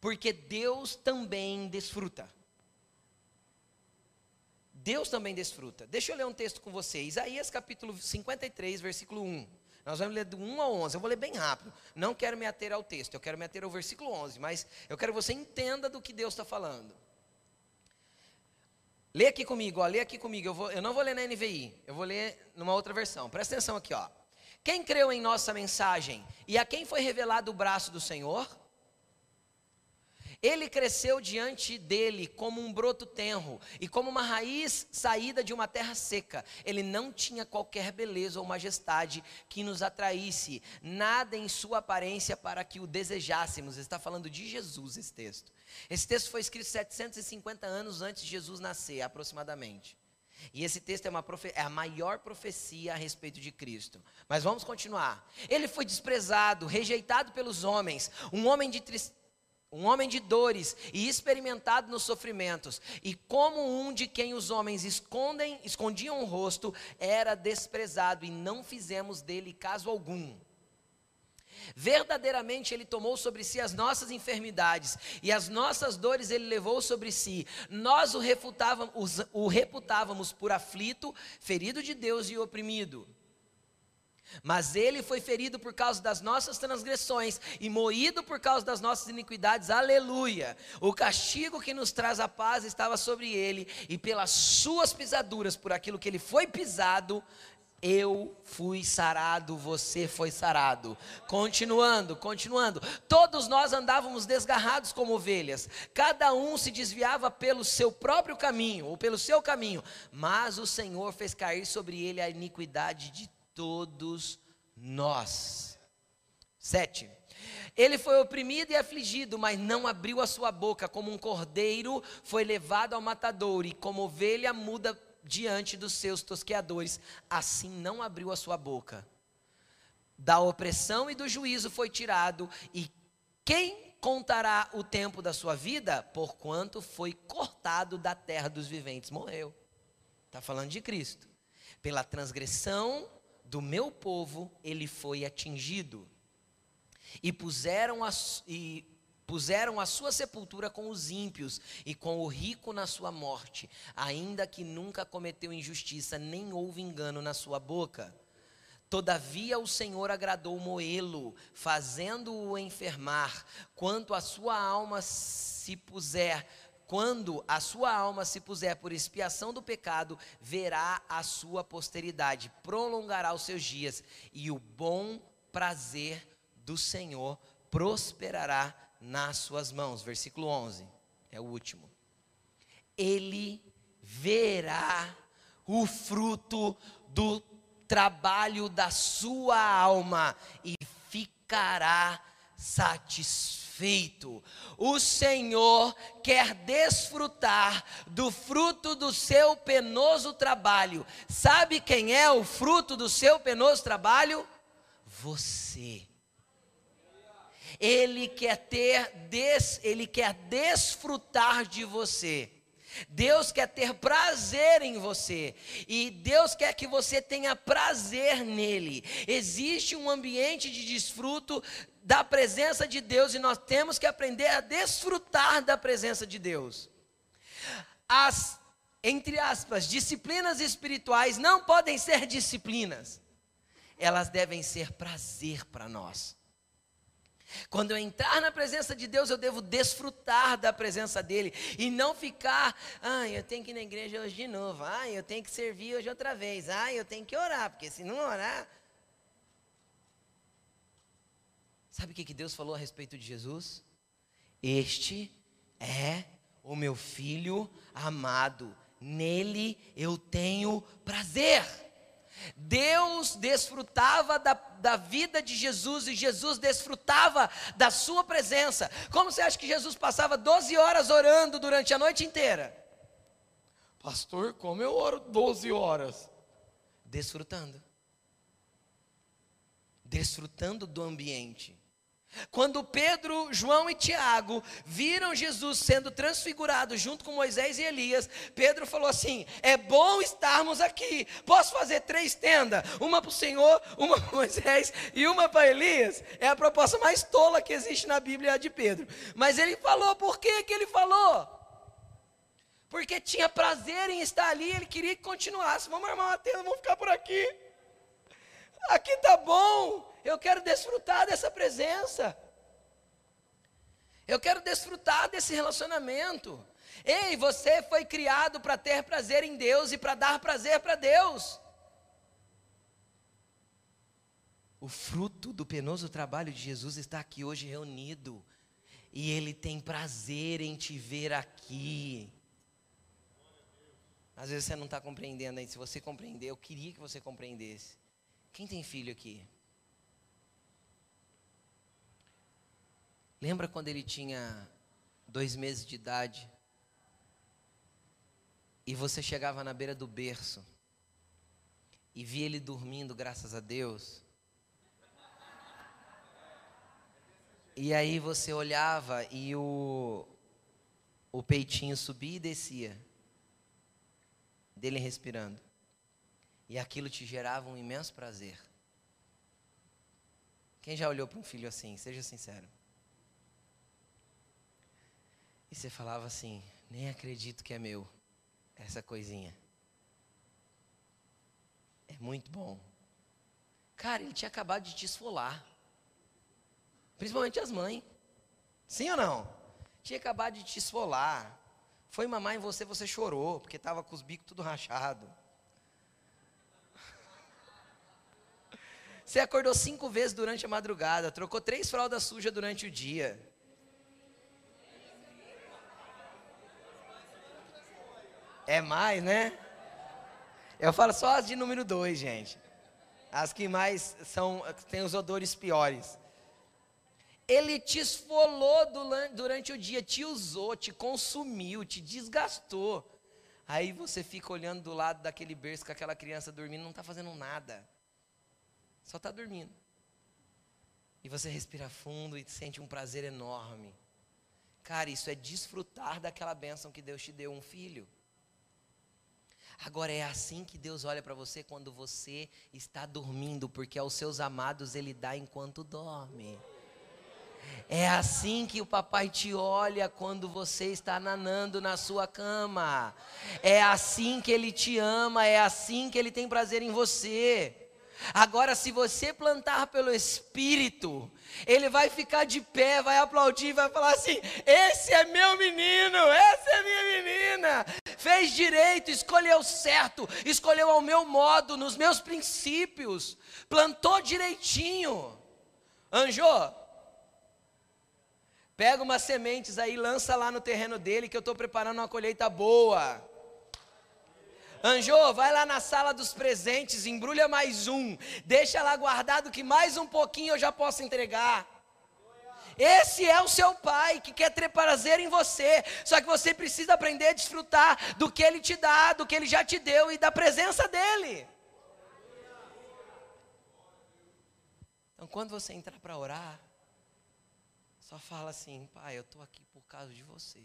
Porque Deus também desfruta. Deus também desfruta. Deixa eu ler um texto com você. Isaías capítulo 53, versículo 1. Nós vamos ler do 1 ao 11. Eu vou ler bem rápido. Não quero me ater ao texto, eu quero me ater ao versículo 11. Mas eu quero que você entenda do que Deus está falando. Lê aqui comigo, ó, lê aqui comigo. Eu, vou, eu não vou ler na NVI, eu vou ler numa outra versão. Presta atenção aqui, ó. Quem creu em nossa mensagem e a quem foi revelado o braço do Senhor? Ele cresceu diante dele como um broto tenro e como uma raiz saída de uma terra seca. Ele não tinha qualquer beleza ou majestade que nos atraísse, nada em sua aparência para que o desejássemos. Está falando de Jesus esse texto. Esse texto foi escrito 750 anos antes de Jesus nascer, aproximadamente. E esse texto é, uma é, a maior profecia a respeito de Cristo. Mas vamos continuar. Ele foi desprezado, rejeitado pelos homens, um homem de tristeza um homem de dores e experimentado nos sofrimentos, e como um de quem os homens escondem, escondiam o rosto, era desprezado e não fizemos dele caso algum. Verdadeiramente ele tomou sobre si as nossas enfermidades e as nossas dores ele levou sobre si. Nós o, o reputávamos por aflito, ferido de Deus e oprimido. Mas ele foi ferido por causa das nossas transgressões e moído por causa das nossas iniquidades. Aleluia! O castigo que nos traz a paz estava sobre ele, e pelas suas pisaduras, por aquilo que ele foi pisado, eu fui sarado, você foi sarado. Continuando, continuando. Todos nós andávamos desgarrados como ovelhas, cada um se desviava pelo seu próprio caminho, ou pelo seu caminho, mas o Senhor fez cair sobre ele a iniquidade de todos nós. Sete. Ele foi oprimido e afligido, mas não abriu a sua boca, como um cordeiro foi levado ao matadouro, e como ovelha muda diante dos seus tosqueadores, assim não abriu a sua boca. Da opressão e do juízo foi tirado, e quem contará o tempo da sua vida, porquanto foi cortado da terra dos viventes, morreu. Está falando de Cristo. Pela transgressão do meu povo, ele foi atingido. E puseram a, e puseram a sua sepultura com os ímpios e com o rico na sua morte, ainda que nunca cometeu injustiça, nem houve engano na sua boca. Todavia o Senhor agradou Moelo, fazendo-o enfermar, quanto a sua alma se puser, quando a sua alma se puser por expiação do pecado, verá a sua posteridade, prolongará os seus dias, e o bom prazer do Senhor prosperará nas suas mãos. Versículo 11, é o último. Ele verá o fruto do trabalho da sua alma e ficará satisfeito. O Senhor quer desfrutar do fruto do seu penoso trabalho. Sabe quem é o fruto do seu penoso trabalho? Você. Ele quer ter des, ele quer desfrutar de você. Deus quer ter prazer em você e Deus quer que você tenha prazer nele. Existe um ambiente de desfruto da presença de Deus e nós temos que aprender a desfrutar da presença de Deus. As, entre aspas, disciplinas espirituais não podem ser disciplinas, elas devem ser prazer para nós. Quando eu entrar na presença de Deus, eu devo desfrutar da presença dEle e não ficar, ah, eu tenho que ir na igreja hoje de novo, ah, eu tenho que servir hoje outra vez, ah, eu tenho que orar, porque se não orar. Sabe o que Deus falou a respeito de Jesus? Este é o meu filho amado, nele eu tenho prazer. Deus desfrutava da, da vida de Jesus e Jesus desfrutava da sua presença. Como você acha que Jesus passava 12 horas orando durante a noite inteira? Pastor, como eu oro 12 horas? Desfrutando. Desfrutando do ambiente. Quando Pedro, João e Tiago viram Jesus sendo transfigurado junto com Moisés e Elias, Pedro falou assim: É bom estarmos aqui. Posso fazer três tendas? Uma para o Senhor, uma para Moisés e uma para Elias? É a proposta mais tola que existe na Bíblia de Pedro. Mas ele falou, por que, que ele falou? Porque tinha prazer em estar ali, ele queria que continuasse. Vamos armar uma tenda, vamos ficar por aqui. Aqui tá bom. Eu quero desfrutar dessa presença. Eu quero desfrutar desse relacionamento. Ei, você foi criado para ter prazer em Deus e para dar prazer para Deus. O fruto do penoso trabalho de Jesus está aqui hoje reunido. E Ele tem prazer em te ver aqui. Às vezes você não está compreendendo aí. Se você compreender, eu queria que você compreendesse. Quem tem filho aqui? Lembra quando ele tinha dois meses de idade? E você chegava na beira do berço e via ele dormindo, graças a Deus. E aí você olhava e o, o peitinho subia e descia, dele respirando. E aquilo te gerava um imenso prazer. Quem já olhou para um filho assim? Seja sincero. E você falava assim: nem acredito que é meu, essa coisinha. É muito bom. Cara, ele tinha acabado de te esfolar. Principalmente as mães. Sim ou não? Tinha acabado de te esfolar. Foi mamar em você, você chorou, porque estava com os bicos tudo rachado. Você acordou cinco vezes durante a madrugada, trocou três fraldas sujas durante o dia. É mais, né? Eu falo só as de número dois, gente. As que mais são, têm os odores piores. Ele te esfolou durante o dia, te usou, te consumiu, te desgastou. Aí você fica olhando do lado daquele berço com aquela criança dormindo, não está fazendo nada. Só está dormindo. E você respira fundo e sente um prazer enorme. Cara, isso é desfrutar daquela bênção que Deus te deu, um filho. Agora é assim que Deus olha para você quando você está dormindo, porque aos seus amados Ele dá enquanto dorme. É assim que o papai te olha quando você está nanando na sua cama. É assim que ele te ama, é assim que ele tem prazer em você. Agora, se você plantar pelo Espírito, ele vai ficar de pé, vai aplaudir, vai falar assim: Esse é meu menino, essa é minha menina. Fez direito, escolheu certo, escolheu ao meu modo, nos meus princípios, plantou direitinho. Anjo, pega umas sementes aí, lança lá no terreno dele, que eu estou preparando uma colheita boa. Anjo, vai lá na sala dos presentes, embrulha mais um, deixa lá guardado que mais um pouquinho eu já posso entregar. Esse é o seu pai que quer ter prazer em você. Só que você precisa aprender a desfrutar do que ele te dá, do que ele já te deu e da presença dele. Então, quando você entrar para orar, só fala assim: Pai, eu estou aqui por causa de você.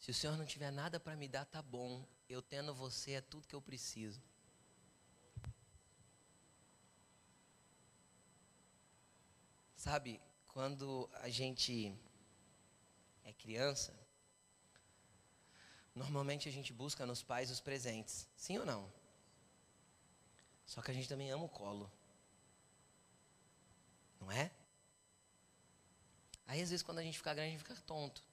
Se o Senhor não tiver nada para me dar, tá bom. Eu tendo você é tudo que eu preciso. Sabe, quando a gente é criança, normalmente a gente busca nos pais os presentes, sim ou não? Só que a gente também ama o colo, não é? Aí às vezes quando a gente fica grande, a gente fica tonto.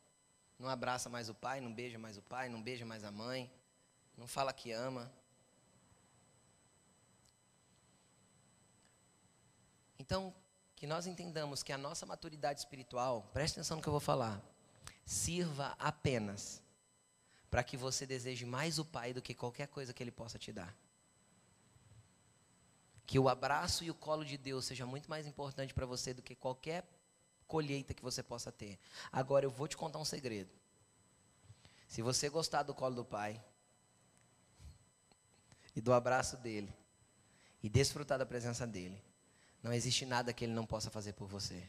Não abraça mais o pai, não beija mais o pai, não beija mais a mãe, não fala que ama. Então, que nós entendamos que a nossa maturidade espiritual, preste atenção no que eu vou falar, sirva apenas para que você deseje mais o Pai do que qualquer coisa que Ele possa te dar. Que o abraço e o colo de Deus seja muito mais importante para você do que qualquer colheita que você possa ter. Agora eu vou te contar um segredo. Se você gostar do colo do pai e do abraço dele e desfrutar da presença dele, não existe nada que ele não possa fazer por você.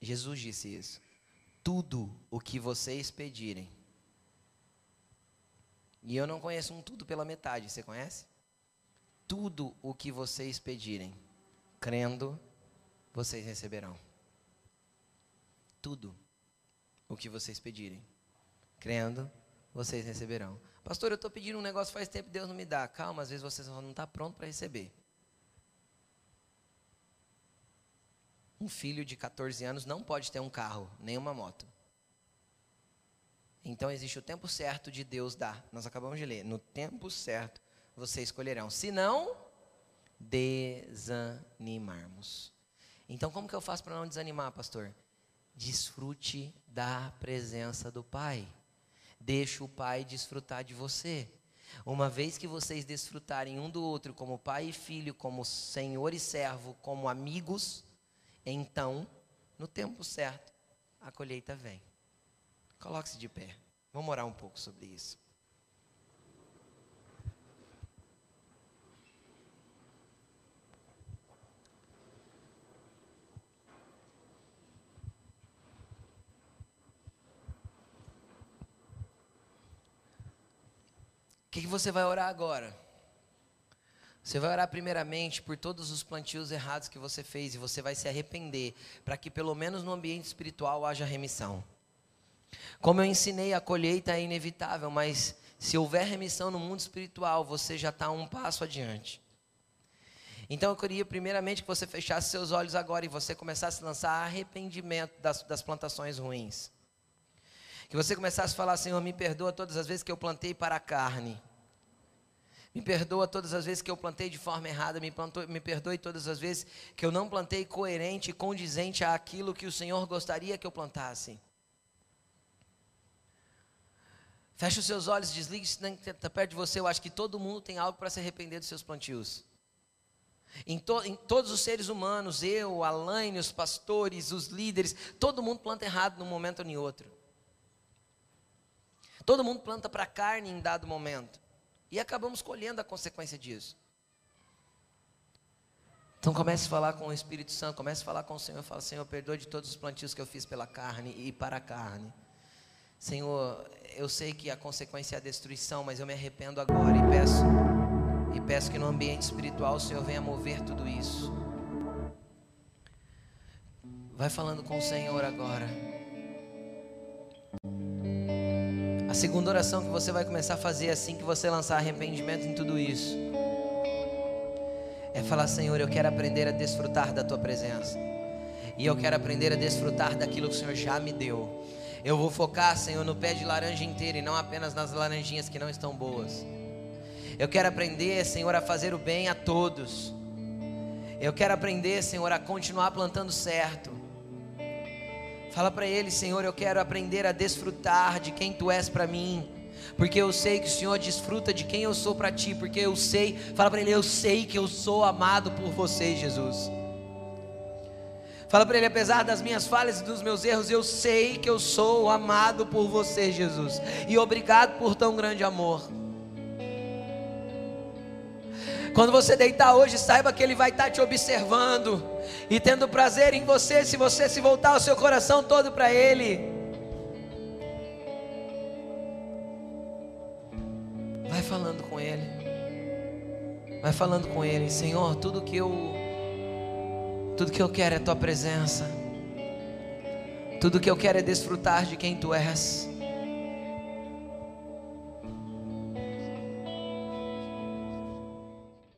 Jesus disse isso. Tudo o que vocês pedirem. E eu não conheço um tudo pela metade, você conhece? Tudo o que vocês pedirem, crendo vocês receberão. Tudo o que vocês pedirem. Crendo, vocês receberão. Pastor, eu estou pedindo um negócio faz tempo, Deus não me dá. Calma, às vezes você não está pronto para receber. Um filho de 14 anos não pode ter um carro, nem uma moto. Então existe o tempo certo de Deus dar. Nós acabamos de ler. No tempo certo vocês escolherão. Se não, desanimarmos. Então, como que eu faço para não desanimar, pastor? Desfrute da presença do Pai. Deixe o Pai desfrutar de você. Uma vez que vocês desfrutarem um do outro como pai e filho, como senhor e servo, como amigos, então, no tempo certo, a colheita vem. Coloque-se de pé. Vamos orar um pouco sobre isso. Que, que você vai orar agora? Você vai orar primeiramente por todos os plantios errados que você fez e você vai se arrepender, para que pelo menos no ambiente espiritual haja remissão. Como eu ensinei, a colheita é inevitável, mas se houver remissão no mundo espiritual, você já está um passo adiante. Então eu queria primeiramente que você fechasse seus olhos agora e você começasse a lançar arrependimento das, das plantações ruins. Que você começasse a falar, Senhor, me perdoa todas as vezes que eu plantei para a carne. Me perdoa todas as vezes que eu plantei de forma errada, me, plantou, me perdoe todas as vezes que eu não plantei coerente e condizente àquilo que o Senhor gostaria que eu plantasse. Feche os seus olhos, desligue se está perto de você. Eu acho que todo mundo tem algo para se arrepender dos seus plantios. Em, to, em, todos os seres humanos, eu, Alaine, os pastores, os líderes, todo mundo planta errado num momento ou em outro. Todo mundo planta para carne em dado momento. E acabamos colhendo a consequência disso. Então comece a falar com o Espírito Santo, comece a falar com o Senhor, fala, Senhor, perdoe de todos os plantios que eu fiz pela carne e para a carne. Senhor, eu sei que a consequência é a destruição, mas eu me arrependo agora e peço e peço que no ambiente espiritual o Senhor venha mover tudo isso. Vai falando com o Senhor agora. A segunda oração que você vai começar a fazer assim que você lançar arrependimento em tudo isso é falar: Senhor, eu quero aprender a desfrutar da tua presença. E eu quero aprender a desfrutar daquilo que o Senhor já me deu. Eu vou focar, Senhor, no pé de laranja inteiro e não apenas nas laranjinhas que não estão boas. Eu quero aprender, Senhor, a fazer o bem a todos. Eu quero aprender, Senhor, a continuar plantando certo. Fala para ele, Senhor, eu quero aprender a desfrutar de quem tu és para mim porque eu sei que o Senhor desfruta de quem eu sou para ti, porque eu sei, fala para ele, eu sei que eu sou amado por você, Jesus. Fala para ele, apesar das minhas falhas e dos meus erros, eu sei que eu sou amado por você, Jesus. E obrigado por tão grande amor. Quando você deitar hoje, saiba que Ele vai estar te observando e tendo prazer em você, se você se voltar o seu coração todo para Ele. Vai falando com Ele. Vai falando com Ele, Senhor, tudo que eu tudo que eu quero é tua presença. Tudo que eu quero é desfrutar de quem tu és.